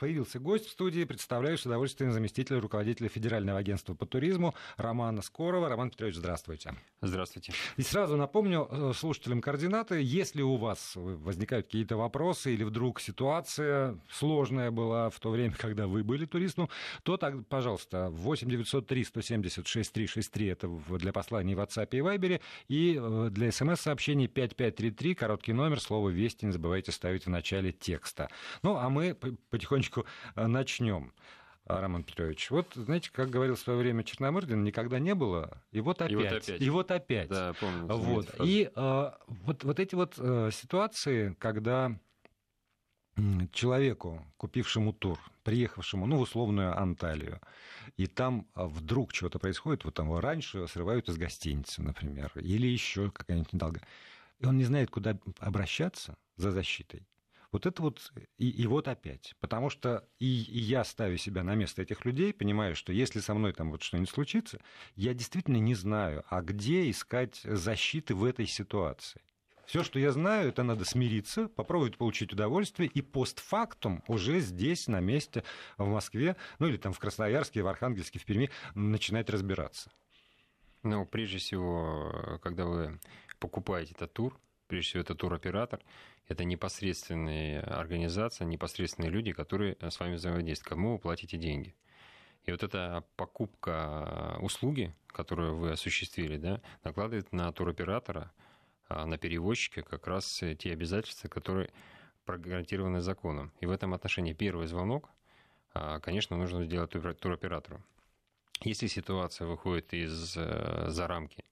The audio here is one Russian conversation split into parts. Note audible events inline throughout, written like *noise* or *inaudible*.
появился гость в студии. Представляю с удовольствием заместителя руководителя Федерального агентства по туризму Романа Скорова. Роман Петрович, здравствуйте. Здравствуйте. И сразу напомню э, слушателям координаты. Если у вас возникают какие-то вопросы или вдруг ситуация сложная была в то время, когда вы были туристом, то, так, пожалуйста, 8 903 170 6363 это для посланий в WhatsApp и Viber, и э, для смс-сообщений 5533, короткий номер, слово «Вести» не забывайте ставить в начале текста. Ну, а мы потихонечку э, начнем. Роман Петрович. Вот, знаете, как говорил в свое время Черномырдин, никогда не было, и вот опять. И вот опять. И вот опять. Да, помню. Вот. И э, вот, вот эти вот э, ситуации, когда человеку, купившему тур, приехавшему, ну, в условную Анталию, и там а, вдруг что-то происходит, вот там раньше срывают из гостиницы, например, или еще какая-нибудь недолга, и он не знает, куда обращаться за защитой. Вот это вот, и, и вот опять. Потому что и, и я ставлю себя на место этих людей, понимаю, что если со мной там вот что-нибудь случится, я действительно не знаю, а где искать защиты в этой ситуации. Все, что я знаю, это надо смириться, попробовать получить удовольствие и постфактум уже здесь, на месте, в Москве, ну или там в Красноярске, в Архангельске, в Перми, начинать разбираться. Ну, прежде всего, когда вы покупаете этот тур, прежде всего, это туроператор, это непосредственные организации, непосредственные люди, которые с вами взаимодействуют, кому вы платите деньги. И вот эта покупка услуги, которую вы осуществили, да, накладывает на туроператора а на перевозчика как раз те обязательства, которые прогарантированы законом. И в этом отношении первый звонок, а, конечно, нужно сделать туроператору. Если ситуация выходит из э, за рамки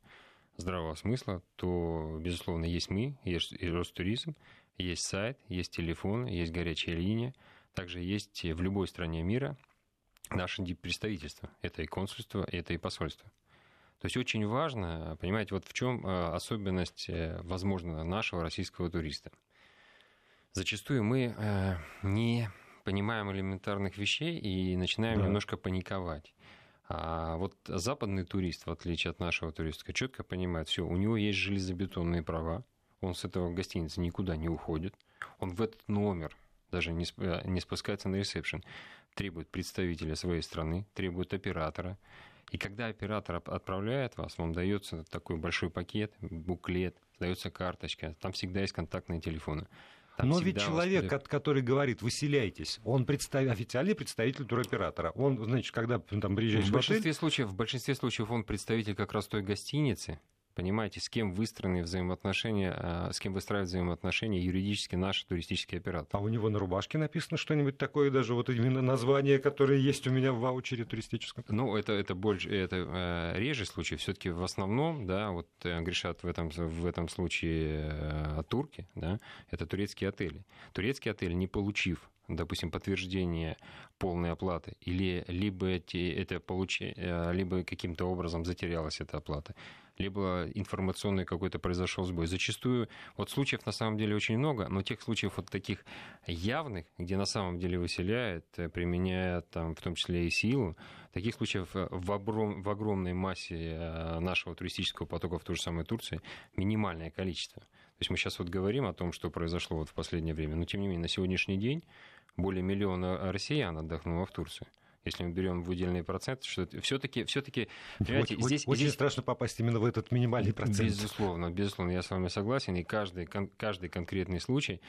здравого смысла, то, безусловно, есть мы, есть Ростуризм, есть сайт, есть телефон, есть горячая линия. Также есть в любой стране мира наши представительства. Это и консульство, это и посольство. То есть очень важно, понимаете, вот в чем э, особенность, э, возможно, нашего российского туриста. Зачастую мы э, не понимаем элементарных вещей и начинаем да. немножко паниковать. А вот западный турист, в отличие от нашего туриста, четко понимает, все, у него есть железобетонные права, он с этого гостиницы никуда не уходит, он в этот номер даже не, спускается на ресепшн, требует представителя своей страны, требует оператора, и когда оператор отправляет вас, вам дается такой большой пакет, буклет, дается карточка, там всегда есть контактные телефоны. Там Но ведь человек, вас... который говорит, выселяйтесь, он представ... официальный представитель туроператора. Он, значит, когда там приезжаешь в, в большинстве случаев, В большинстве случаев он представитель как раз той гостиницы, понимаете, с кем выстроены взаимоотношения, а, с кем выстраивают взаимоотношения юридически наш туристический оператор. А у него на рубашке написано что-нибудь такое, даже вот именно название, которое есть у меня в ваучере туристическом? Ну, это, это больше, это э, реже случай. все таки в основном, да, вот э, грешат в этом, в этом случае э, турки, да, это турецкие отели. Турецкий отель, не получив допустим, подтверждение полной оплаты, или либо эти, это получ... либо каким-то образом затерялась эта оплата, либо информационный какой-то произошел сбой. Зачастую, вот случаев на самом деле очень много, но тех случаев вот таких явных, где на самом деле выселяют, э, применяя там в том числе и силу, таких случаев э, в, обром, в огромной массе э, нашего туристического потока в ту же самую Турцию минимальное количество. То есть мы сейчас вот говорим о том, что произошло вот в последнее время, но тем не менее на сегодняшний день более миллиона россиян отдохнуло в Турции если мы берем выделенный процент, что все-таки, все-таки, понимаете, очень, здесь очень здесь... страшно попасть именно в этот минимальный процент. Безусловно, безусловно, я с вами согласен, и каждый, каждый конкретный случай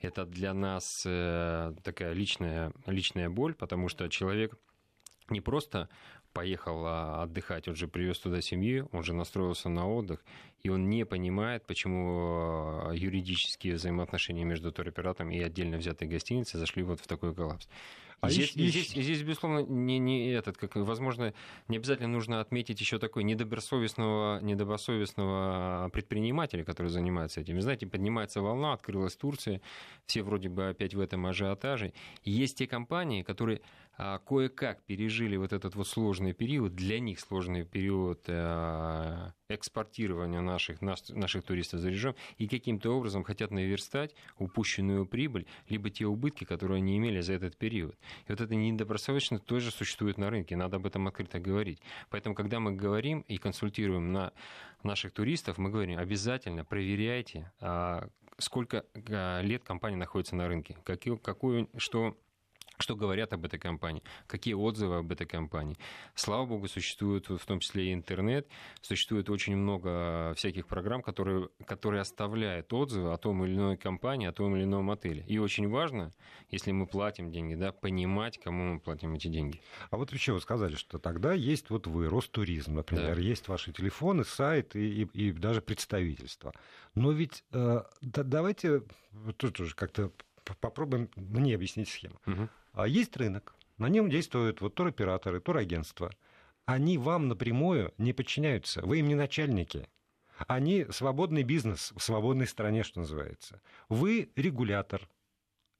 это для нас э, такая личная, личная боль, потому что человек не просто поехал а, отдыхать, он же привез туда семью, он же настроился на отдых, и он не понимает, почему а, юридические взаимоотношения между туроператором и отдельно взятой гостиницей зашли вот в такой коллапс. А здесь, и, здесь, и здесь, безусловно, не, не этот, как, возможно, не обязательно нужно отметить еще такой недобросовестного, недобросовестного предпринимателя, который занимается этим. Знаете, поднимается волна, открылась Турция, все вроде бы опять в этом ажиотаже. есть те компании, которые а, кое-как пережили вот этот вот сложный период, для них сложный период а, экспортирования наших, наших туристов за режим и каким-то образом хотят наверстать упущенную прибыль, либо те убытки, которые они имели за этот период. И вот это недобросовестность тоже существует на рынке, надо об этом открыто говорить. Поэтому, когда мы говорим и консультируем на наших туристов, мы говорим, обязательно проверяйте, а, сколько а, лет компания находится на рынке, какую, какую, что что говорят об этой компании, какие отзывы об этой компании. Слава богу, существует в том числе и интернет, существует очень много всяких программ, которые, которые оставляют отзывы о том или иной компании, о том или ином отеле. И очень важно, если мы платим деньги, да, понимать, кому мы платим эти деньги. А вот еще вы сказали, что тогда есть вот вы, Ростуризм, например, да. есть ваши телефоны, сайт и, и, и даже представительство. Но ведь э, да, давайте тут уже как-то попробуем мне объяснить схему. Угу. Есть рынок, на нем действуют вот туроператоры, турагентства. Они вам напрямую не подчиняются, вы им не начальники. Они свободный бизнес в свободной стране, что называется. Вы регулятор,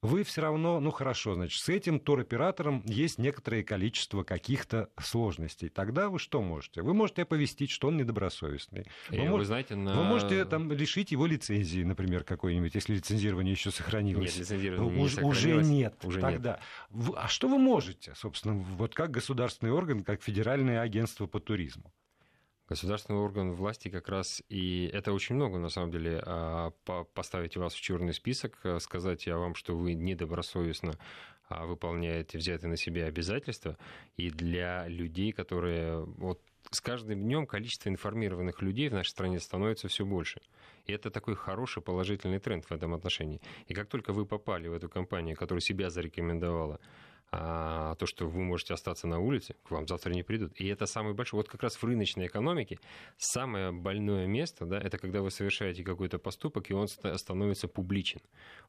вы все равно, ну хорошо, значит, с этим туроператором есть некоторое количество каких-то сложностей. Тогда вы что можете? Вы можете оповестить, что он недобросовестный. Вы, И, может, вы, знаете, на... вы можете там лишить его лицензии, например, какой-нибудь, если лицензирование еще сохранилось. Нет, лицензирование не сохранилось. Уже нет. Уже тогда. Нет. А что вы можете, собственно, вот как государственный орган, как федеральное агентство по туризму? Государственный орган власти как раз и это очень много на самом деле а, поставить вас в черный список, а, сказать о вам, что вы недобросовестно а, выполняете взятые на себя обязательства, и для людей, которые вот с каждым днем количество информированных людей в нашей стране становится все больше. И это такой хороший положительный тренд в этом отношении. И как только вы попали в эту компанию, которая себя зарекомендовала, а то, что вы можете остаться на улице, к вам завтра не придут. И это самый большой. Вот как раз в рыночной экономике самое больное место, да, это когда вы совершаете какой-то поступок, и он становится публичен.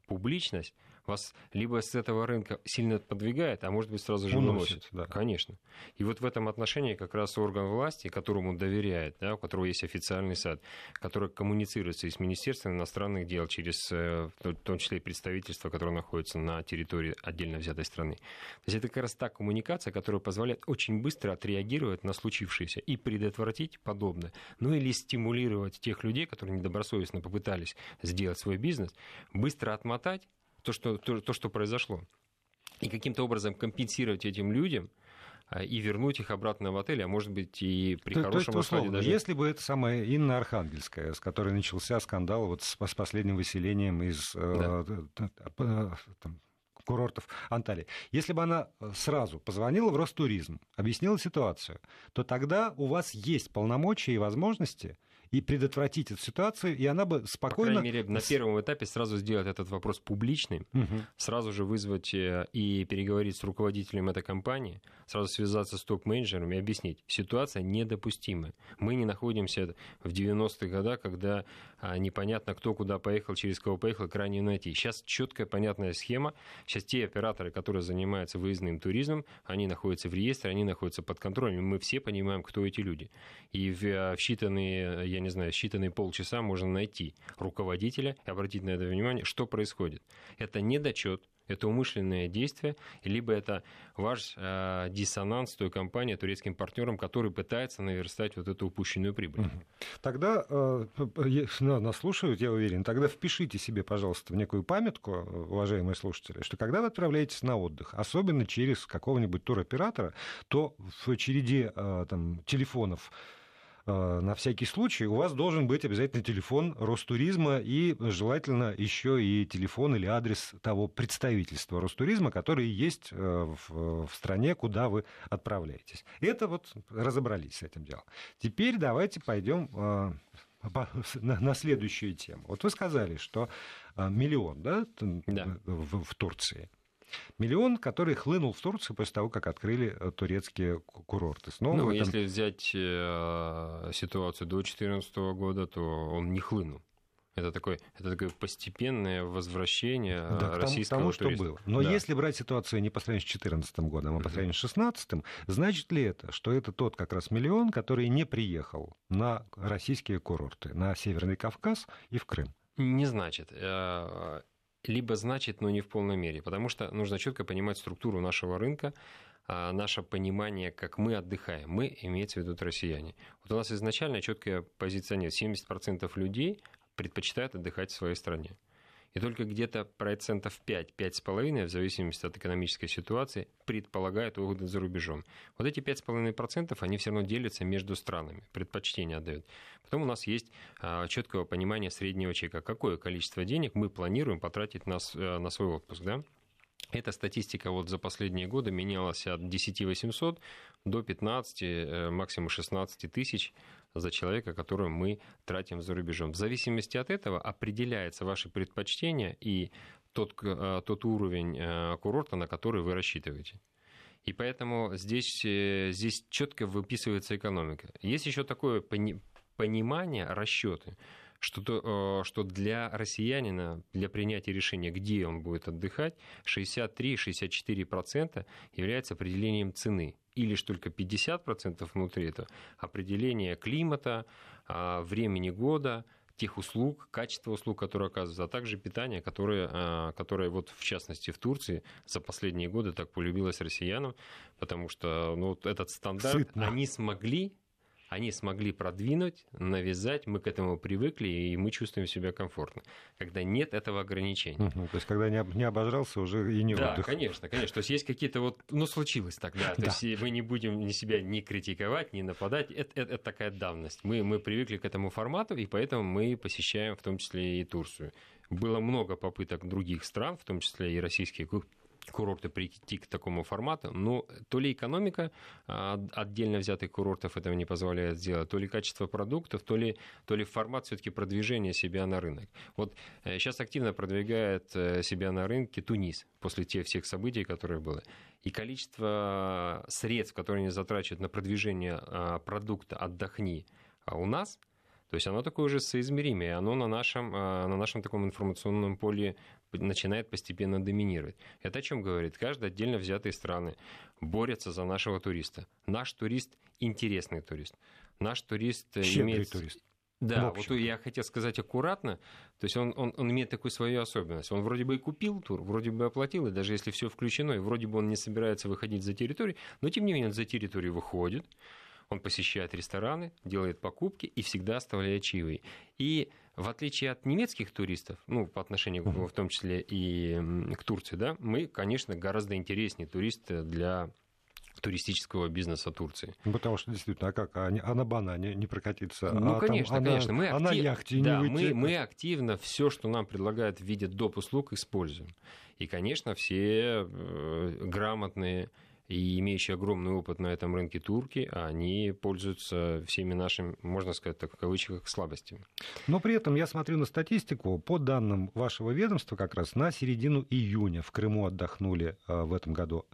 Публичность вас либо с этого рынка сильно подвигает, а может быть сразу же уносит. Да. Конечно. И вот в этом отношении как раз орган власти, которому доверяет, да, у которого есть официальный сад, который коммуницируется и с Министерством иностранных дел через, э, в том числе и представительство, которое находится на территории отдельно взятой страны. То есть это как раз та коммуникация, которая позволяет очень быстро отреагировать на случившееся и предотвратить подобное. Ну или стимулировать тех людей, которые недобросовестно попытались сделать свой бизнес, быстро отмотать то, что, то, то, что произошло. И каким-то образом компенсировать этим людям а, и вернуть их обратно в отель, а может быть и при то, хорошем то есть, условно, даже... Если бы это самая Инна Архангельская, с которой начался скандал вот с, с последним выселением из э, да. э, там, курортов Анталии. Если бы она сразу позвонила в Ростуризм, объяснила ситуацию, то тогда у вас есть полномочия и возможности и предотвратить эту ситуацию, и она бы спокойно... По крайней мере, на первом этапе сразу сделать этот вопрос публичным, угу. сразу же вызвать э, и переговорить с руководителем этой компании, сразу связаться с топ-менеджером и объяснить, ситуация недопустимая. Мы не находимся в 90-х годах, когда а, непонятно, кто куда поехал, через кого поехал, крайне найти. Сейчас четкая, понятная схема. Сейчас те операторы, которые занимаются выездным туризмом, они находятся в реестре, они находятся под контролем. Мы все понимаем, кто эти люди. И в, в считанные, я не знаю, считанные полчаса можно найти руководителя и обратить на это внимание, что происходит. Это недочет, это умышленное действие, либо это ваш э, диссонанс той компании, турецким партнером, который пытается наверстать вот эту упущенную прибыль. Тогда э, нас слушают, я уверен, тогда впишите себе, пожалуйста, в некую памятку, уважаемые слушатели, что когда вы отправляетесь на отдых, особенно через какого-нибудь туроператора, то в череде э, там, телефонов Э, на всякий случай у вас должен быть обязательно телефон Ростуризма и желательно еще и телефон или адрес того представительства Ростуризма, который есть э, в, в стране, куда вы отправляетесь. Это вот разобрались с этим делом. Теперь давайте пойдем э, на следующую тему. Вот вы сказали, что миллион да, да. В, в Турции. Миллион, который хлынул в Турцию после того, как открыли э, турецкие курорты. Снова ну, этом... если взять э, ситуацию до 2014 года, то он не хлынул. Это такое, это такое постепенное возвращение э, да, российского к тому, что было. Но да. если брать ситуацию не по сравнению с 2014 годом, а по сравнению с 2016, значит ли это, что это тот как раз миллион, который не приехал на российские курорты, на Северный Кавказ и в Крым? Не значит либо значит, но не в полной мере, потому что нужно четко понимать структуру нашего рынка, а, наше понимание, как мы отдыхаем. Мы, имеется в виду россияне. Вот у нас изначально четкая позиция нет. 70% людей предпочитают отдыхать в своей стране и только где-то процентов 5-5,5, в зависимости от экономической ситуации, предполагают выходы за рубежом. Вот эти 5,5% они все равно делятся между странами, предпочтение отдают. Потом у нас есть а, четкое понимание среднего чека, какое количество денег мы планируем потратить на, э, на свой отпуск. Да? Эта статистика вот за последние годы менялась от 10 800 до 15, э, максимум 16 тысяч за человека, которого мы тратим за рубежом. В зависимости от этого определяется ваше предпочтение и тот, э, тот уровень э, курорта, на который вы рассчитываете. И поэтому здесь, здесь четко выписывается экономика. Есть еще такое понимание, расчеты, что, что для россиянина, для принятия решения, где он будет отдыхать, 63-64% является определением цены и лишь только 50% внутри это определение климата, а, времени года, тех услуг, качества услуг, которые оказываются, а также питание, которое, а, которое вот в частности в Турции за последние годы так полюбилось россиянам, потому что ну, вот этот стандарт Сытно. они смогли они смогли продвинуть, навязать, мы к этому привыкли, и мы чувствуем себя комфортно. Когда нет этого ограничения. Угу, то есть, когда не, не обожрался, уже и не да, отдых. Да, конечно, конечно. То есть, есть какие-то вот... Ну, случилось тогда. То да. есть, мы не будем ни себя не критиковать, не нападать. Это, это, это такая давность. Мы, мы привыкли к этому формату, и поэтому мы посещаем в том числе и Турцию. Было много попыток других стран, в том числе и российских курорты прийти к такому формату, но то ли экономика а, отдельно взятых курортов этого не позволяет сделать, то ли качество продуктов, то ли, то ли формат все-таки продвижения себя на рынок. Вот сейчас э, активно продвигает э, себя на рынке Тунис после тех всех событий, которые было. И количество средств, которые они затрачивают на продвижение а, продукта «Отдохни» у нас – то есть оно такое же соизмеримое, оно на нашем, на нашем таком информационном поле начинает постепенно доминировать. Это о чем говорит? Каждая отдельно взятые страны борются за нашего туриста. Наш турист интересный турист. Наш турист э, Щедрый имеет... турист. Да, вот я хотел сказать аккуратно, то есть он, он, он имеет такую свою особенность. Он вроде бы и купил тур, вроде бы оплатил, и даже если все включено, и вроде бы он не собирается выходить за территорию, но тем не менее он за территорию выходит, он посещает рестораны, делает покупки и всегда оставляет чаевые. И в отличие от немецких туристов, ну, по отношению в том числе и к Турции, да, мы, конечно, гораздо интереснее туристы для туристического бизнеса Турции. Ну, потому что действительно, а как? А, а на банане не прокатиться? Ну, а конечно, там, конечно. Мы а актив... на яхте да, не выйти? Мы, мы активно все, что нам предлагают в виде доп. услуг, используем. И, конечно, все э, грамотные и имеющие огромный опыт на этом рынке турки, они пользуются всеми нашими, можно сказать так, в кавычках, слабостями. Но при этом я смотрю на статистику, по данным вашего ведомства, как раз на середину июня в Крыму отдохнули э, в этом году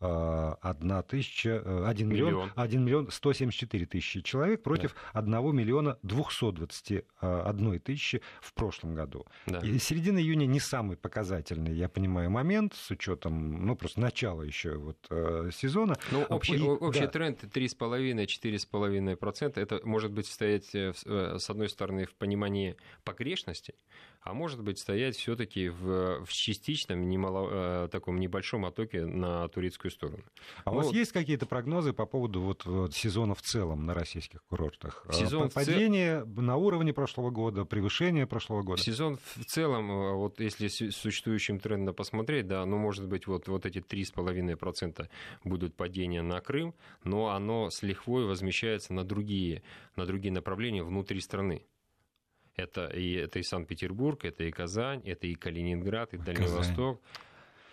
1 тысяча, 1 миллион, миллион. 1 миллион 174 тысячи человек против да. 1 миллиона 221 тысячи в прошлом году. Да. И середина июня не самый показательный, я понимаю, момент с учетом, ну, просто начала еще вот э, сезона. Ну, общий, И, общий да. тренд 3,5-4,5%. Это может быть стоять, э, э, с одной стороны, в понимании погрешности, а может быть стоять все-таки в, в частичном, немало, э, таком небольшом оттоке на турецкую сторону. А ну, у вас есть какие-то прогнозы по поводу вот, вот сезона в целом на российских курортах? Э, сезон Падение цел... на уровне прошлого года, превышение прошлого года? Сезон в целом, э, вот если существующим трендом посмотреть, да, ну, может быть, вот, вот эти 3,5% будут падения на Крым, но оно с лихвой возмещается на другие, на другие направления внутри страны. Это и, это и Санкт-Петербург, это и Казань, это и Калининград, и Дальний Казань. Восток.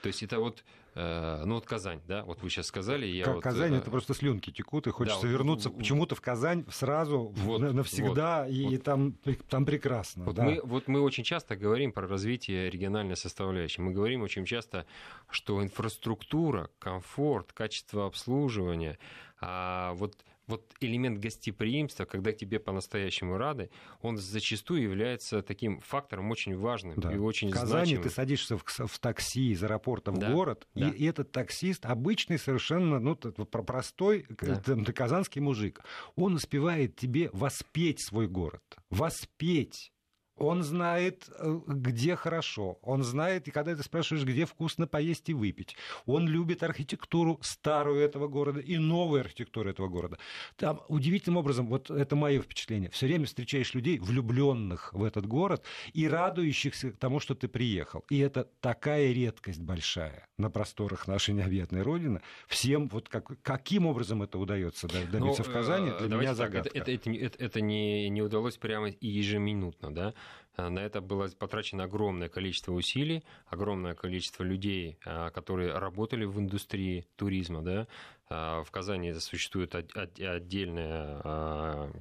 То есть это вот, э, ну вот Казань, да, вот вы сейчас сказали. Я как вот, Казань, э, это просто слюнки текут, и хочется да, вернуться вот, почему-то в Казань сразу вот, навсегда, вот, и вот. Там, там прекрасно. Вот, да. мы, вот мы очень часто говорим про развитие региональной составляющей. Мы говорим очень часто, что инфраструктура, комфорт, качество обслуживания, а вот вот элемент гостеприимства, когда тебе по-настоящему рады, он зачастую является таким фактором очень важным да. и очень В Казани значимым. ты садишься в, в такси из аэропорта в да. город, да. и, и этот таксист, обычный совершенно, ну, простой да. казанский мужик, он успевает тебе воспеть свой город. Воспеть он знает, э, где хорошо. Он знает, и когда ты спрашиваешь, где вкусно поесть и выпить. Он любит архитектуру старую этого города и новую архитектуру этого города. Там удивительным образом, вот это мое впечатление, все время встречаешь людей, влюбленных в этот город и радующихся тому, что ты приехал. И это такая редкость большая на просторах нашей необъятной Родины. Всем вот как, каким образом это удается добиться ну, в Казани, для меня загадка. Это, это, это, это не, не удалось прямо и ежеминутно, да? Э, на это было потрачено огромное количество усилий, огромное количество людей, э, которые работали в индустрии туризма. Да? Э, в Казани существует отдельное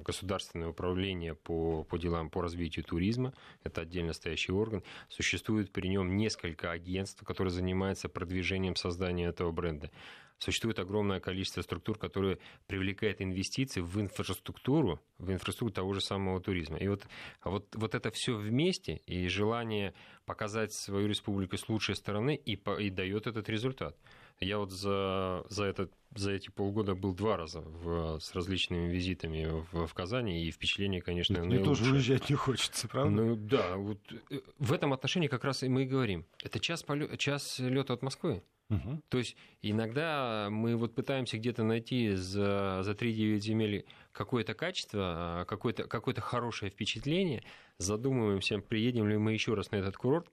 государственное управление по, по делам по развитию туризма. Это отдельно стоящий орган. Существует при нем несколько агентств, которые занимаются продвижением создания этого бренда существует огромное количество структур, которые привлекают инвестиции в инфраструктуру, в инфраструктуру того же самого туризма. И вот, вот, вот это все вместе и желание показать свою республику с лучшей стороны и, и дает этот результат. Я вот за, за, этот, за эти полгода был два раза в, с различными визитами в, в Казани, и впечатление, конечно, Мне тоже уезжать не хочется, правда? Ну да, вот э, в этом отношении как раз и мы и говорим. Это час, полё... час лета от Москвы. Угу. То есть иногда мы вот пытаемся где-то найти за, за 3-9 земель какое-то качество, какое-то, какое-то хорошее впечатление, задумываемся, приедем ли мы еще раз на этот курорт,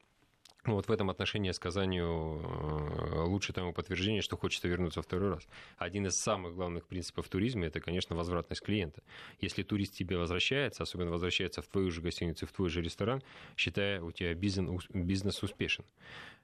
вот в этом отношении с Казанью э, лучше тому подтверждение, что хочется вернуться второй раз. Один из самых главных принципов туризма – это, конечно, возвратность клиента. Если турист тебе возвращается, особенно возвращается в твою же гостиницу, в твой же ресторан, считая, у тебя бизнес, бизнес успешен.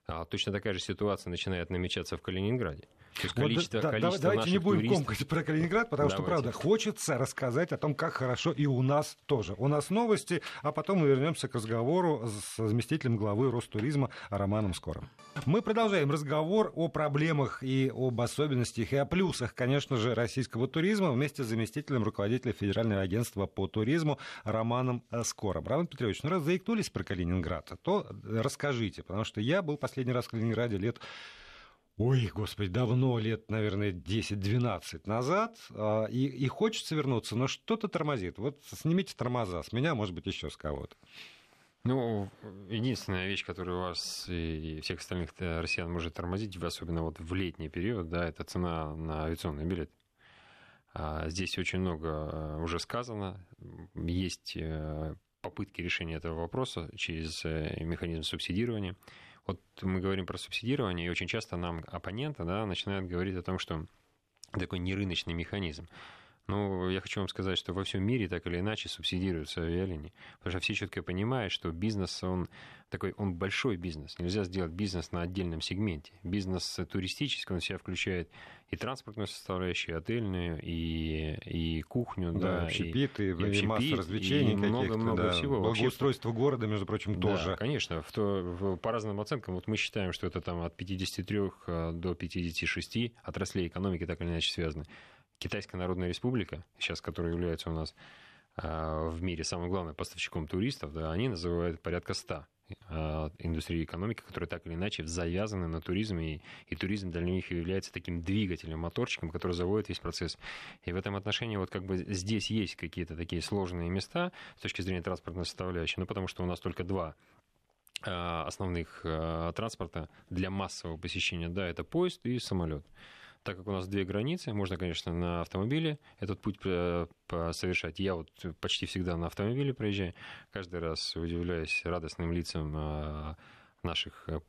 А точно такая же ситуация начинает намечаться в Калининграде. Есть количество, вот, да, количество давайте не будем туристов... комкать про Калининград, потому давайте. что, правда, хочется рассказать о том, как хорошо и у нас тоже. У нас новости, а потом мы вернемся к разговору с заместителем главы Ростуризма Романом Скором. Мы продолжаем разговор о проблемах и об особенностях и о плюсах, конечно же, российского туризма вместе с заместителем руководителя Федерального агентства по туризму Романом Скором. Роман Петрович, ну раз заикнулись про Калининград, то расскажите, потому что я был последний раз в Калининграде лет Ой, господи, давно, лет, наверное, 10-12 назад, а, и, и хочется вернуться, но что-то тормозит. Вот снимите тормоза с меня, может быть, еще с кого-то. Ну, единственная вещь, которая у вас и всех остальных россиян может тормозить, особенно вот в летний период, да, это цена на авиационный билет. А, здесь очень много а, уже сказано. Есть э, попытки решения этого вопроса через э, механизм субсидирования. Вот мы говорим про субсидирование, и очень часто нам оппоненты да, начинают говорить о том, что такой нерыночный механизм. Ну, я хочу вам сказать, что во всем мире так или иначе субсидируются авиалинии. Потому что все четко понимают, что бизнес, он такой, он большой бизнес. Нельзя сделать бизнес на отдельном сегменте. Бизнес туристический, он в себя включает и транспортную составляющую, и отельную, и, и кухню, да, да общепит, и, и, и, и масса развлечений и много-много да. всего. Благоустройство Вообще, города, между прочим, да, тоже. конечно. В то, в, по разным оценкам, вот мы считаем, что это там от 53 э, до 56 отраслей экономики так или иначе связаны. Китайская Народная Республика, сейчас которая является у нас а, в мире самым главным поставщиком туристов, да, они называют порядка 100 а, индустрии экономики, которые так или иначе завязаны на туризм, и, и туризм для них является таким двигателем, моторчиком, который заводит весь процесс. И в этом отношении вот как бы здесь есть какие-то такие сложные места с точки зрения транспортной составляющей, ну потому что у нас только два а, основных транспорта для массового посещения, да, это поезд и самолет так как у нас две границы, можно, конечно, на автомобиле этот путь э, совершать. Я вот почти всегда на автомобиле проезжаю, каждый раз удивляюсь радостным лицам э, наших э,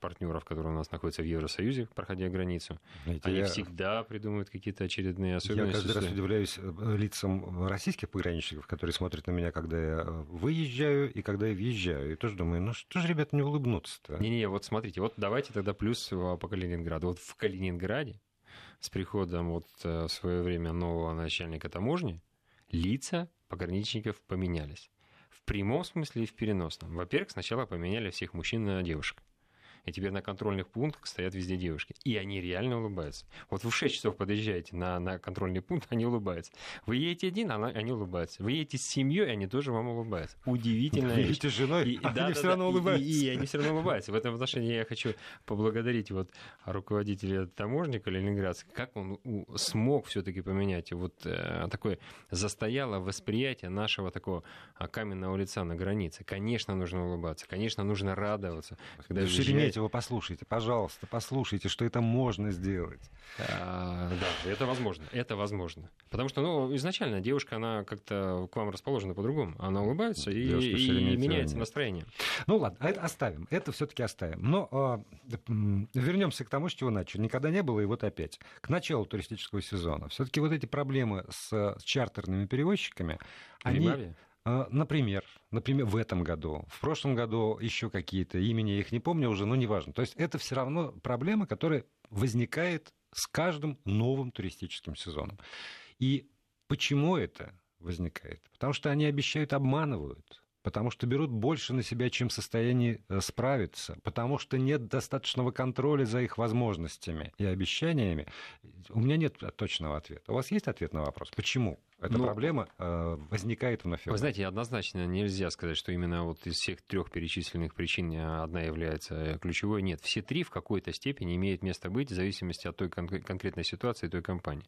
партнеров, которые у нас находятся в Евросоюзе, проходя границу. Знаете, Они я... всегда придумывают какие-то очередные особенности. Я каждый раз удивляюсь лицам российских пограничников, которые смотрят на меня, когда я выезжаю и когда я въезжаю. И тоже думаю, ну что же, ребята, не улыбнуться-то? Не-не, вот смотрите, вот давайте тогда плюс по Калининграду. Вот в Калининграде с приходом вот э, в свое время нового начальника таможни лица пограничников поменялись. В прямом смысле и в переносном. Во-первых, сначала поменяли всех мужчин на девушек и теперь на контрольных пунктах стоят везде девушки. И они реально улыбаются. Вот вы в 6 часов подъезжаете на, на контрольный пункт, они улыбаются. Вы едете один, она, они улыбаются. Вы едете с семьей, они тоже вам улыбаются. Удивительно. Вы едете с женой, и, они да, все да, равно улыбаются. И, и, и они все равно улыбаются. В этом отношении я хочу поблагодарить вот руководителя таможника Ленинградска, как он смог все-таки поменять вот э, такое застояло восприятие нашего такого а, каменного лица на границе. Конечно, нужно улыбаться, конечно, нужно радоваться. Когда Шереметьево вы послушайте, пожалуйста, послушайте, что это можно сделать. А, да, это возможно, это возможно. Потому что, ну, изначально девушка, она как-то к вам расположена по-другому. Она улыбается и, и меняется настроение. Ну ладно, это оставим, это все-таки оставим. Но э, вернемся к тому, с чего начали. Никогда не было, и вот опять. К началу туристического сезона. Все-таки вот эти проблемы с, чартерными перевозчиками, они, А, например, например, в этом году, в прошлом году еще какие-то имени, я их не помню уже, но неважно. То есть это все равно проблема, которая возникает с каждым новым туристическим сезоном. И почему это возникает? Потому что они обещают, обманывают потому что берут больше на себя, чем в состоянии э, справиться, потому что нет достаточного контроля за их возможностями и обещаниями. У меня нет точного ответа. У вас есть ответ на вопрос? Почему? Эта ну, проблема э, возникает вновь. Вы знаете, однозначно нельзя сказать, что именно вот из всех трех перечисленных причин э, одна является э, ключевой. Нет, все три в какой-то степени имеют место быть в зависимости от той кон- конкретной ситуации той компании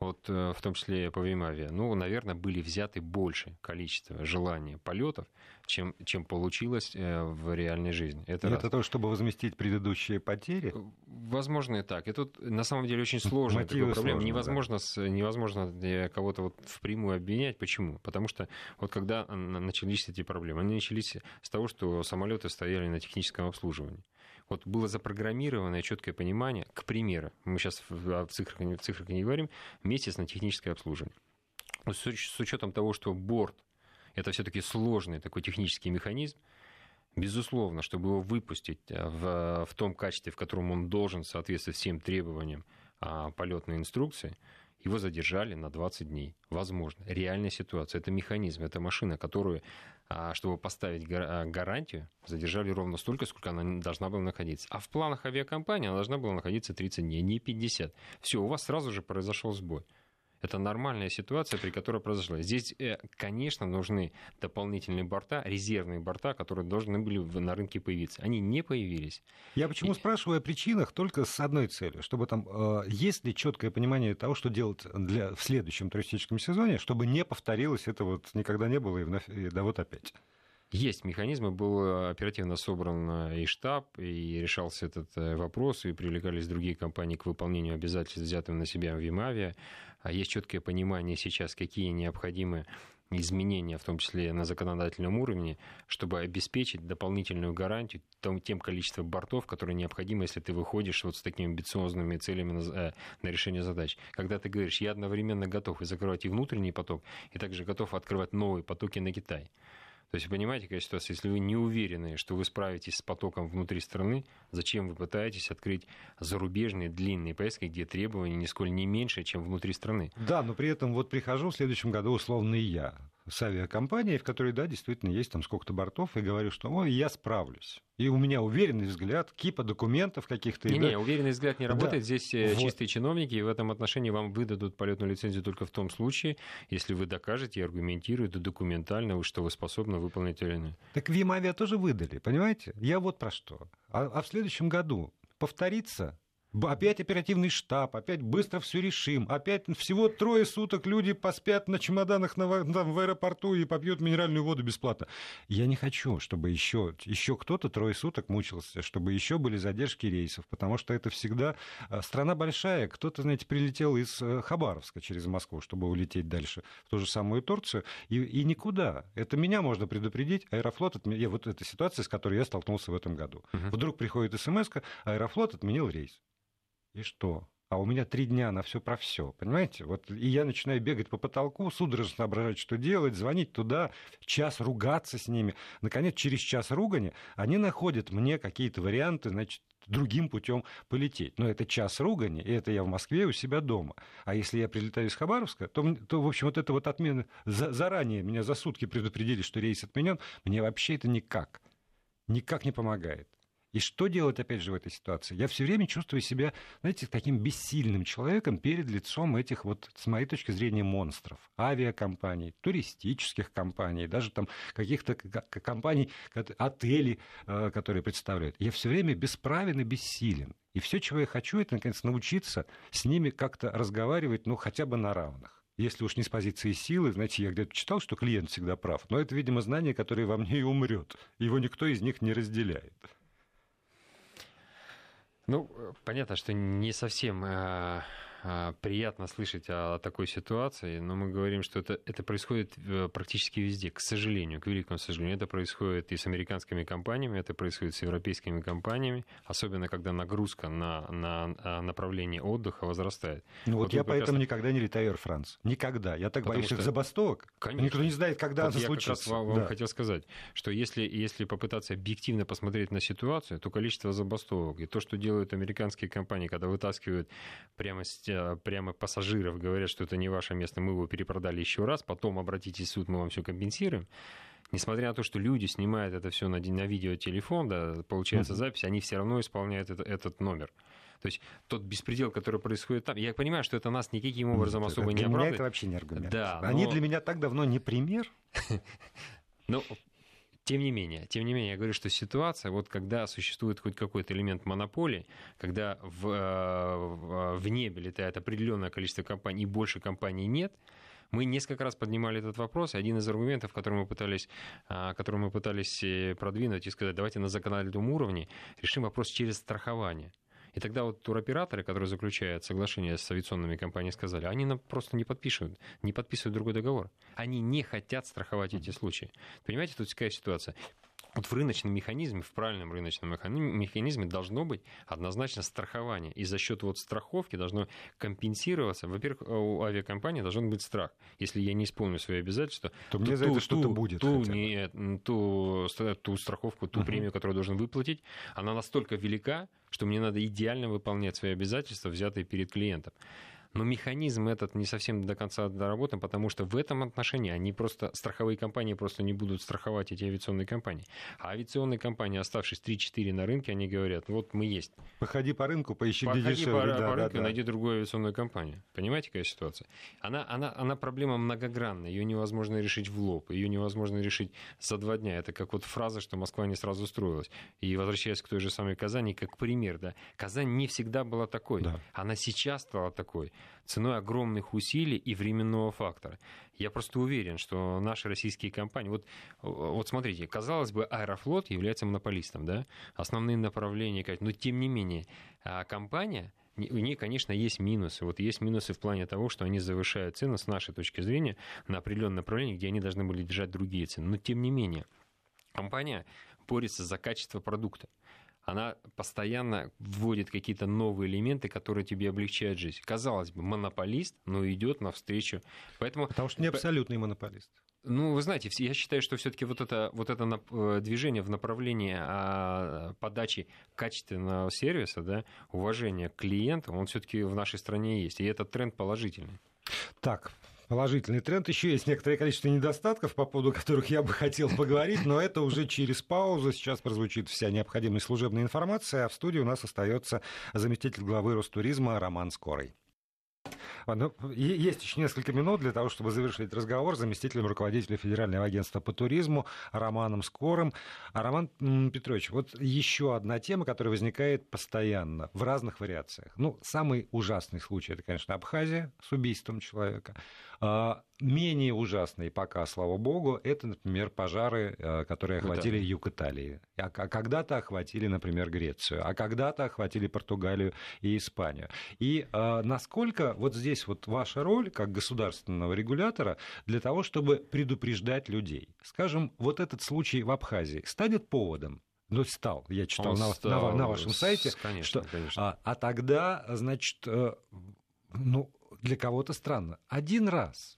вот в том числе по Вимаве, ну, наверное, были взяты больше количество желания полетов, чем, чем получилось в реальной жизни. Это, это то, чтобы возместить предыдущие потери? Возможно и так. И тут на самом деле очень сложная такая проблема. Невозможно, да. невозможно кого-то вот впрямую обвинять. Почему? Потому что вот когда начались эти проблемы, они начались с того, что самолеты стояли на техническом обслуживании. Вот было запрограммированное четкое понимание, к примеру, мы сейчас в цифрах, в цифрах не говорим, месяц на техническое обслуживание. С учетом того, что борт это все-таки сложный такой технический механизм, безусловно, чтобы его выпустить э, в, в том качестве, в котором он должен соответствовать всем требованиям а, полетной инструкции, его задержали на 20 дней. Возможно. Реальная ситуация. Это механизм, это машина, которую, а, чтобы поставить а, гарантию, задержали ровно столько, сколько она должна была находиться. А в планах авиакомпании она должна была находиться 30 дней, не 50. Все, у вас сразу же произошел сбой. Это нормальная ситуация, при которой произошла. Здесь, э, конечно, нужны дополнительные борта, резервные борта, которые должны были на рынке появиться. Они не появились. Я почему И... спрашиваю о причинах только с одной целью, чтобы там э, есть ли четкое понимание того, что делать для, в следующем туристическом сезоне, чтобы не повторилось это вот никогда не было и, вновь, и да вот опять. Есть механизмы, был оперативно собран и штаб, и решался этот э, вопрос, и привлекались другие компании к выполнению обязательств, взятым на себя в Вимавия. А есть четкое понимание сейчас, какие необходимы изменения, в том числе на законодательном уровне, чтобы обеспечить дополнительную гарантию том, тем количеством бортов, которые необходимы, если ты выходишь вот с такими амбициозными целями на, э, на решение задач. Когда ты говоришь, я одновременно готов и закрывать и внутренний поток, и также готов открывать новые потоки на Китай. То есть, понимаете, какая ситуация? Если вы не уверены, что вы справитесь с потоком внутри страны, зачем вы пытаетесь открыть зарубежные длинные поездки, где требования нисколько не меньше, чем внутри страны? Да, но при этом вот прихожу в следующем году условно и я с авиакомпанией, в которой, да, действительно есть там сколько-то бортов, и говорю, что ой, я справлюсь. И у меня уверенный взгляд, кипа документов каких-то. Не-не, да... уверенный взгляд не работает. Да. Здесь э, вот. чистые чиновники, и в этом отношении вам выдадут полетную лицензию только в том случае, если вы докажете и аргументируете документально, что вы способны выполнить или. Так Вимавиа тоже выдали, понимаете? Я вот про что. А, а в следующем году повторится Опять оперативный штаб, опять быстро все решим, опять всего трое суток люди поспят на чемоданах на, там, в аэропорту и попьют минеральную воду бесплатно. Я не хочу, чтобы еще, еще кто-то трое суток мучился, чтобы еще были задержки рейсов, потому что это всегда э, страна большая. Кто-то, знаете, прилетел из э, Хабаровска через Москву, чтобы улететь дальше в ту же самую Турцию, и, и никуда. Это меня можно предупредить. Аэрофлот отменил, вот эта ситуация, с которой я столкнулся в этом году. Угу. Вдруг приходит смс Аэрофлот отменил рейс. И что? А у меня три дня на все про все, понимаете? Вот и я начинаю бегать по потолку, судорожно соображать, что делать, звонить туда, час ругаться с ними. Наконец, через час ругани они находят мне какие-то варианты, значит, другим путем полететь. Но это час ругани, и это я в Москве у себя дома. А если я прилетаю из Хабаровска, то, то в общем, вот это вот отмена... За, заранее меня за сутки предупредили, что рейс отменен, мне вообще это никак, никак не помогает. И что делать, опять же, в этой ситуации? Я все время чувствую себя, знаете, таким бессильным человеком перед лицом этих, вот, с моей точки зрения, монстров. Авиакомпаний, туристических компаний, даже там каких-то компаний, отелей, э, которые представляют. Я все время бесправен и бессилен. И все, чего я хочу, это, наконец, научиться с ними как-то разговаривать, ну, хотя бы на равных если уж не с позиции силы, знаете, я где-то читал, что клиент всегда прав, но это, видимо, знание, которое во мне и умрет. Его никто из них не разделяет. Ну, понятно, что не совсем э, приятно слышать о такой ситуации, но мы говорим, что это, это происходит э, практически везде, к сожалению, к великому сожалению. Это происходит и с американскими компаниями, это происходит с европейскими компаниями, особенно когда нагрузка на, на а, направление отдыха возрастает. Ну вот, вот я поэтому раз... никогда не летаю Air France. Никогда. Я так боюсь что... их забастовок. Конечно. Никто не знает, когда вот это случится. Я как раз вам да. хотел сказать, что если, если попытаться объективно посмотреть на ситуацию, то количество забастовок и то, что делают американские компании, когда вытаскивают прямо, прямо пассажиров, говорят, что это не ваше место, мы его перепродали еще раз, потом обратитесь в суд, мы вам все компенсируем. Несмотря на то, что люди снимают это все на, на видеотелефон, да, получается mm-hmm. запись, они все равно исполняют это, этот номер. То есть тот беспредел, который происходит там, я понимаю, что это нас никаким образом Нет, особо не оправдывает. Для меня это вообще не аргумент. Да, Они для меня так давно не пример. *laughs* Ну, тем не менее, тем не менее, я говорю, что ситуация, вот когда существует хоть какой-то элемент монополии, когда в, э, в небе летает определенное количество компаний и больше компаний нет, мы несколько раз поднимали этот вопрос. Один из аргументов, который мы пытались, а, который мы пытались э, продвинуть и сказать, давайте на законодательном уровне решим вопрос через страхование. И тогда вот туроператоры, которые заключают соглашение с авиационными компаниями, сказали, они нам просто не подпишут, не подписывают другой договор. Они не хотят страховать эти случаи. Понимаете, тут такая ситуация вот в рыночном механизме, в правильном рыночном механизме должно быть однозначно страхование. И за счет вот страховки должно компенсироваться. Во-первых, у авиакомпании должен быть страх. Если я не исполню свои обязательства, то, то мне за это что-то будет. Ту, не, ту, ту страховку, ту uh-huh. премию, которую должен выплатить, она настолько велика, что мне надо идеально выполнять свои обязательства, взятые перед клиентом. Но механизм этот не совсем до конца доработан, потому что в этом отношении они просто, страховые компании просто не будут страховать эти авиационные компании. А авиационные компании, оставшись 3-4 на рынке, они говорят, вот мы есть. Походи по рынку, поищи Походи где дешевле. по, да, по рынку, да, найди другую авиационную компанию. Понимаете, какая ситуация? Она, она, она проблема многогранная, ее невозможно решить в лоб, ее невозможно решить за два дня. Это как вот фраза, что Москва не сразу строилась. И возвращаясь к той же самой Казани, как пример, да, Казань не всегда была такой. Да. Она сейчас стала такой ценой огромных усилий и временного фактора. Я просто уверен, что наши российские компании... Вот, вот смотрите, казалось бы, Аэрофлот является монополистом, да? Основные направления, но тем не менее, а компания у нее, конечно, есть минусы. Вот есть минусы в плане того, что они завышают цены, с нашей точки зрения, на определенное направление, где они должны были держать другие цены. Но, тем не менее, компания борется за качество продукта она постоянно вводит какие-то новые элементы, которые тебе облегчают жизнь. Казалось бы, монополист, но идет навстречу. Поэтому... Потому что не абсолютный монополист. Ну, вы знаете, я считаю, что все-таки вот это, вот это э, движение в направлении а, подачи качественного сервиса, да, уважения к клиентам, он все-таки в нашей стране есть. И этот тренд положительный. Так, положительный тренд. Еще есть некоторое количество недостатков, по поводу которых я бы хотел поговорить, но это уже через паузу. Сейчас прозвучит вся необходимая служебная информация, а в студии у нас остается заместитель главы Ростуризма Роман Скорый. Ну, есть еще несколько минут для того, чтобы завершить разговор с заместителем руководителя Федерального агентства по туризму Романом Скорым. А Роман Петрович, вот еще одна тема, которая возникает постоянно в разных вариациях. Ну, самый ужасный случай это, конечно, Абхазия с убийством человека. А, менее ужасные пока, слава богу, это, например, пожары, э, которые охватили Италии. юг Италии. А, а когда-то охватили, например, Грецию, а когда-то охватили Португалию и Испанию. И а, насколько вот здесь вот ваша роль как государственного регулятора для того, чтобы предупреждать людей? Скажем, вот этот случай в Абхазии станет поводом ну, стал, я читал на, стал, на, на вашем сайте, конечно, что, конечно. А, а тогда, значит, э, ну, для кого-то странно. Один раз.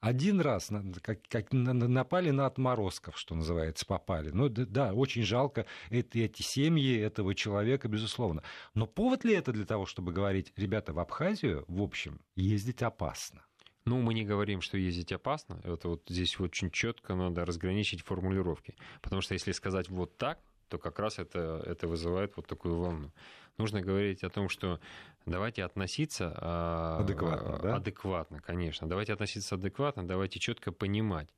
Один раз как, как напали на отморозков, что называется, попали. Ну да, очень жалко эти, эти семьи, этого человека, безусловно. Но повод ли это для того, чтобы говорить, ребята, в Абхазию, в общем, ездить опасно? Ну, мы не говорим, что ездить опасно. Это вот здесь очень четко надо разграничить формулировки. Потому что если сказать вот так, то как раз это, это вызывает вот такую волну. Нужно говорить о том, что давайте относиться а, адекватно, да? адекватно, конечно. Давайте относиться адекватно, давайте четко понимать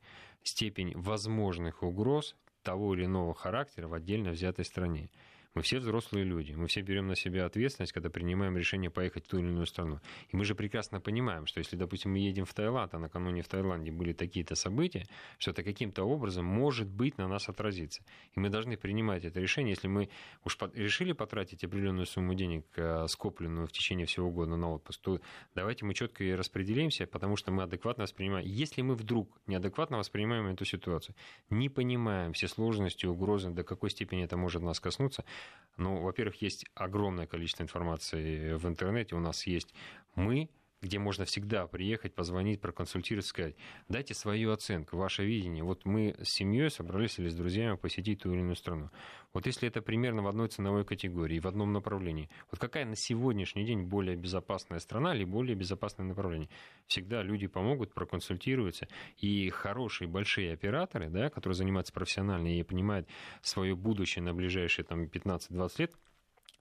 степень возможных угроз того или иного характера в отдельно взятой стране. Мы все взрослые люди, мы все берем на себя ответственность, когда принимаем решение поехать в ту или иную страну. И мы же прекрасно понимаем, что если, допустим, мы едем в Таиланд, а накануне в Таиланде были такие-то события, что это каким-то образом может быть на нас отразиться. И мы должны принимать это решение, если мы уж решили потратить определенную сумму денег, э, скопленную в течение всего года на отпуск, то давайте мы четко и распределимся, потому что мы адекватно воспринимаем. Если мы вдруг неадекватно воспринимаем эту ситуацию, не понимаем все сложности, угрозы, до какой степени это может нас коснуться, ну, во-первых, есть огромное количество информации в интернете, у нас есть мы, где можно всегда приехать, позвонить, проконсультировать, сказать, дайте свою оценку, ваше видение. Вот мы с семьей собрались или с друзьями посетить ту или иную страну. Вот если это примерно в одной ценовой категории, в одном направлении, вот какая на сегодняшний день более безопасная страна или более безопасное направление? Всегда люди помогут, проконсультируются, и хорошие большие операторы, да, которые занимаются профессионально и понимают свое будущее на ближайшие там, 15-20 лет,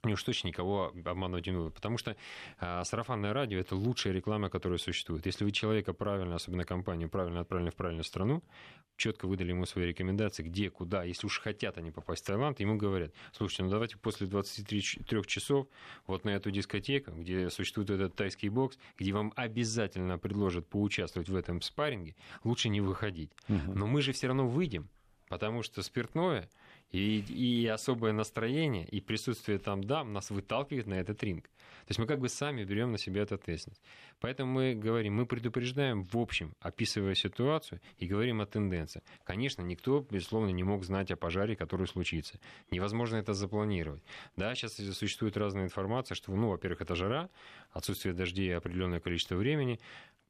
они уж точно никого обманывать не будут. Потому что а, сарафанное радио – это лучшая реклама, которая существует. Если вы человека правильно, особенно компанию, правильно отправили в правильную страну, четко выдали ему свои рекомендации, где, куда, если уж хотят они попасть в Таиланд, ему говорят, слушайте, ну давайте после 23 часов вот на эту дискотеку, где существует этот тайский бокс, где вам обязательно предложат поучаствовать в этом спарринге, лучше не выходить. Угу. Но мы же все равно выйдем, потому что спиртное – и, и особое настроение, и присутствие там дам нас выталкивает на этот ринг. То есть мы как бы сами берем на себя эту ответственность. Поэтому мы говорим, мы предупреждаем в общем, описывая ситуацию, и говорим о тенденциях. Конечно, никто, безусловно, не мог знать о пожаре, который случится. Невозможно это запланировать. Да, сейчас существует разная информация, что, ну, во-первых, это жара, отсутствие дождей определенное количество времени,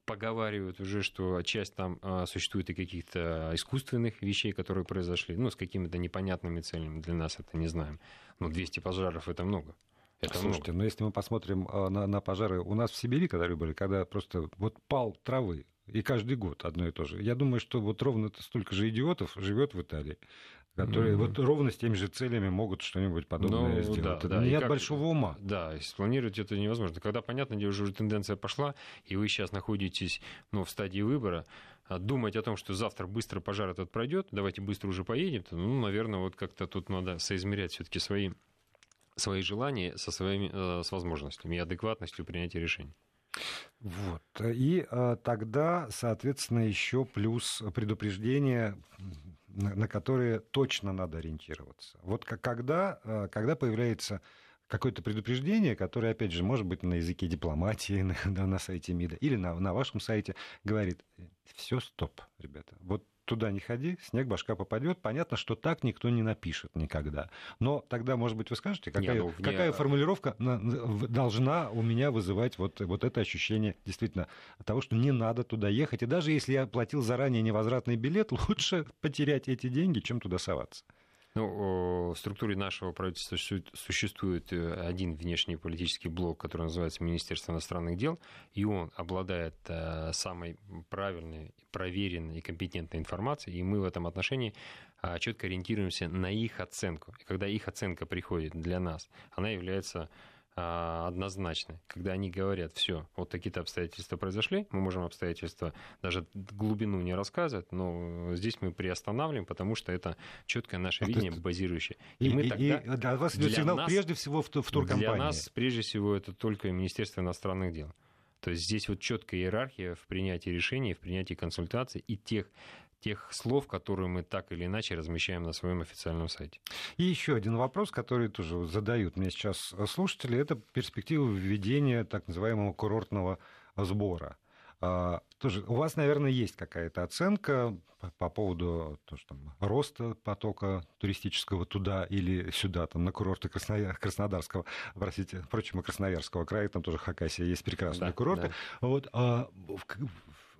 поговаривают уже, что часть там а, существует и каких-то искусственных вещей, которые произошли, ну, с какими-то непонятными целями. Для нас это не знаем. Но 200 пожаров это много. Это Слушайте, много. но если мы посмотрим а, на, на пожары у нас в Сибири, когда были, когда просто вот пал травы, и каждый год одно и то же. Я думаю, что вот ровно столько же идиотов живет в Италии которые mm-hmm. вот ровно с теми же целями могут что-нибудь подобное ну, сделать. Да, это да. не от как, большого ума. Да, спланировать это невозможно. Когда, понятно, где уже тенденция пошла, и вы сейчас находитесь ну, в стадии выбора, а думать о том, что завтра быстро пожар этот пройдет, давайте быстро уже поедем, то, ну, наверное, вот как-то тут надо соизмерять все-таки свои, свои желания со, своими, э, с возможностями и адекватностью принятия решений. Вот. И а, тогда, соответственно, еще плюс предупреждение на, которые точно надо ориентироваться. Вот когда, э, когда появляется какое-то предупреждение, которое, опять же, может быть на языке дипломатии, *laughs* на, на сайте МИДа или на, на вашем сайте, говорит, все, стоп, ребята, вот туда не ходи, снег башка попадет. Понятно, что так никто не напишет никогда. Но тогда, может быть, вы скажете, какая, не, ну, вне... какая формулировка должна у меня вызывать вот, вот это ощущение действительно того, что не надо туда ехать. И даже если я платил заранее невозвратный билет, *laughs* лучше потерять эти деньги, чем туда соваться. Ну, в структуре нашего правительства существует э, один внешний политический блок, который называется Министерство иностранных дел, и он обладает э, самой правильной, проверенной и компетентной информацией, и мы в этом отношении а, четко ориентируемся на их оценку. И когда их оценка приходит для нас, она является однозначны. Когда они говорят, все, вот такие-то обстоятельства произошли, мы можем обстоятельства даже глубину не рассказывать, но здесь мы приостанавливаем, потому что это четкое наше а видение, есть... базирующее. И, и мы тогда... И для вас идет сигнал нас, прежде всего в, в туркомпании. Для нас прежде всего это только Министерство иностранных дел. То есть здесь вот четкая иерархия в принятии решений, в принятии консультаций и тех тех слов, которые мы так или иначе размещаем на своем официальном сайте. И еще один вопрос, который тоже задают мне сейчас слушатели, это перспектива введения так называемого курортного сбора. А, тоже у вас, наверное, есть какая-то оценка по поводу то, что, там, роста потока туристического туда или сюда, там, на курорты Краснояр, Краснодарского, простите, впрочем, и Красноярского края, там тоже Хакасия есть прекрасные да, курорты. Да. Вот, а,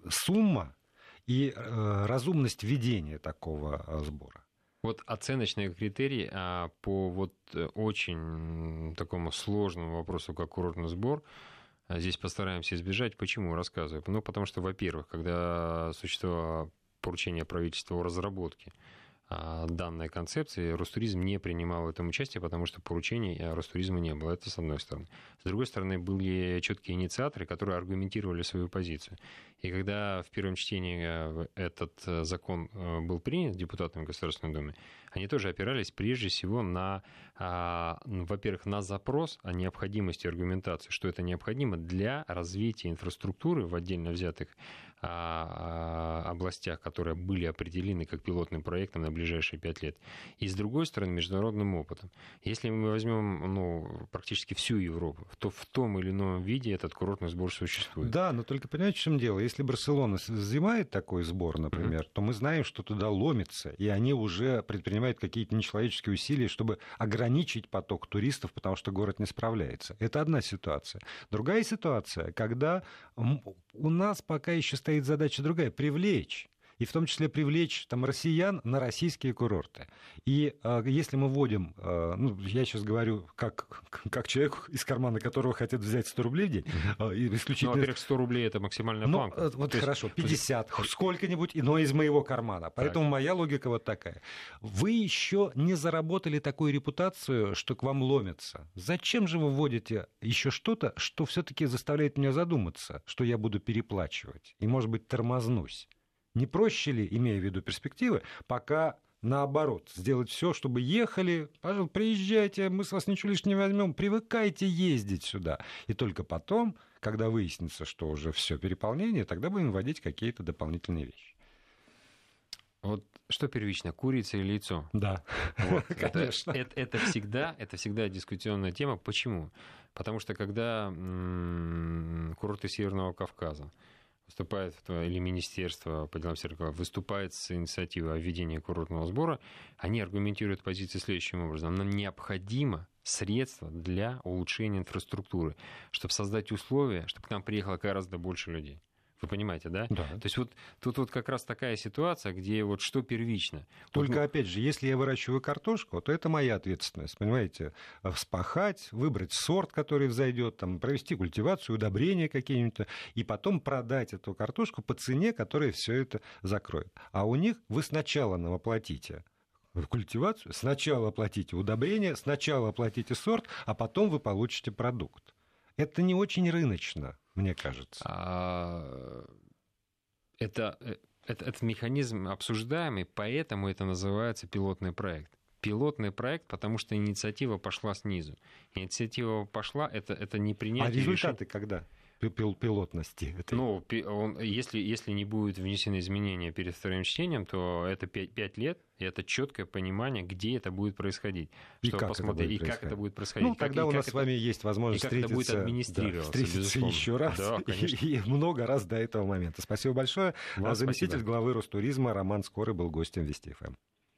сумма и э, разумность ведения такого э, сбора? Вот оценочные критерии а, по вот э, очень такому сложному вопросу, как курортный сбор, а, здесь постараемся избежать. Почему? Рассказываю. Ну, потому что, во-первых, когда существовало поручение правительства о разработке данной концепции, Ростуризм не принимал в этом участие, потому что поручений Ростуризма не было. Это с одной стороны. С другой стороны, были четкие инициаторы, которые аргументировали свою позицию. И когда в первом чтении э, этот э, закон э, был принят депутатами Государственной Думы, они тоже опирались прежде всего на, а, во-первых, на запрос о необходимости аргументации, что это необходимо для развития инфраструктуры в отдельно взятых а, а, областях, которые были определены как пилотным проектом на ближайшие пять лет. И с другой стороны, международным опытом. Если мы возьмем ну, практически всю Европу, то в том или ином виде этот курортный сбор существует. Да, но только понимаете, в чем дело? Если Барселона взимает такой сбор, например, mm-hmm. то мы знаем, что туда ломится, и они уже предпринимают какие-то нечеловеческие усилия, чтобы ограничить поток туристов, потому что город не справляется. Это одна ситуация. Другая ситуация, когда у нас пока еще стоит задача другая — привлечь и в том числе привлечь там, россиян на российские курорты. И э, если мы вводим, э, ну, я сейчас говорю как, как человек, из кармана которого хотят взять 100 рублей в день, э, исключительно... Ну, во-первых, 100 рублей — это максимальная ну, планка. Вот То хорошо, 50, есть... сколько-нибудь, но из моего кармана. Поэтому так. моя логика вот такая. Вы еще не заработали такую репутацию, что к вам ломятся. Зачем же вы вводите еще что-то, что все-таки заставляет меня задуматься, что я буду переплачивать и, может быть, тормознусь? Не проще ли, имея в виду перспективы, пока наоборот, сделать все, чтобы ехали, пожалуйста, приезжайте, мы с вас ничего лишнего не возьмем, привыкайте ездить сюда. И только потом, когда выяснится, что уже все переполнение, тогда будем вводить какие-то дополнительные вещи. Вот что первично, курица или яйцо? Да, вот, конечно. Это, это, это, всегда, это всегда дискуссионная тема. Почему? Потому что когда м- курорты Северного Кавказа, выступает, или Министерство по делам Северного выступает с инициативой о введении курортного сбора, они аргументируют позиции следующим образом. Нам необходимо средства для улучшения инфраструктуры, чтобы создать условия, чтобы к нам приехало гораздо больше людей. Вы понимаете, да? Да. То есть вот тут вот как раз такая ситуация, где вот что первично. Только, вот... опять же, если я выращиваю картошку, то это моя ответственность, понимаете? Вспахать, выбрать сорт, который взойдет, там, провести культивацию, удобрения какие-нибудь, и потом продать эту картошку по цене, которая все это закроет. А у них вы сначала нам оплатите в культивацию, сначала оплатите удобрения, сначала оплатите сорт, а потом вы получите продукт. Это не очень рыночно мне кажется. А, это, э, это, этот механизм обсуждаемый, поэтому это называется пилотный проект. Пилотный проект, потому что инициатива пошла снизу. Инициатива пошла, это, это не принятие А результаты решения. когда? Пилотности. Этой. Ну, он, если, если не будет внесены изменения перед вторым чтением, то это 5, 5 лет, и это четкое понимание, где это будет происходить. И как посмотреть, это будет и как это будет происходить. Ну, тогда как, у нас с вами есть возможность и как встретиться, это будет администрироваться, да, встретиться еще раз да, *laughs* и, и много раз до этого момента. Спасибо большое. Вам Заместитель спасибо. главы Ростуризма Роман Скорый был гостем Вести ФМ.